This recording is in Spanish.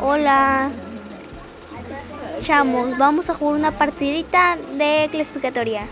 Hola. Chamos, vamos a jugar una partidita de clasificatoria.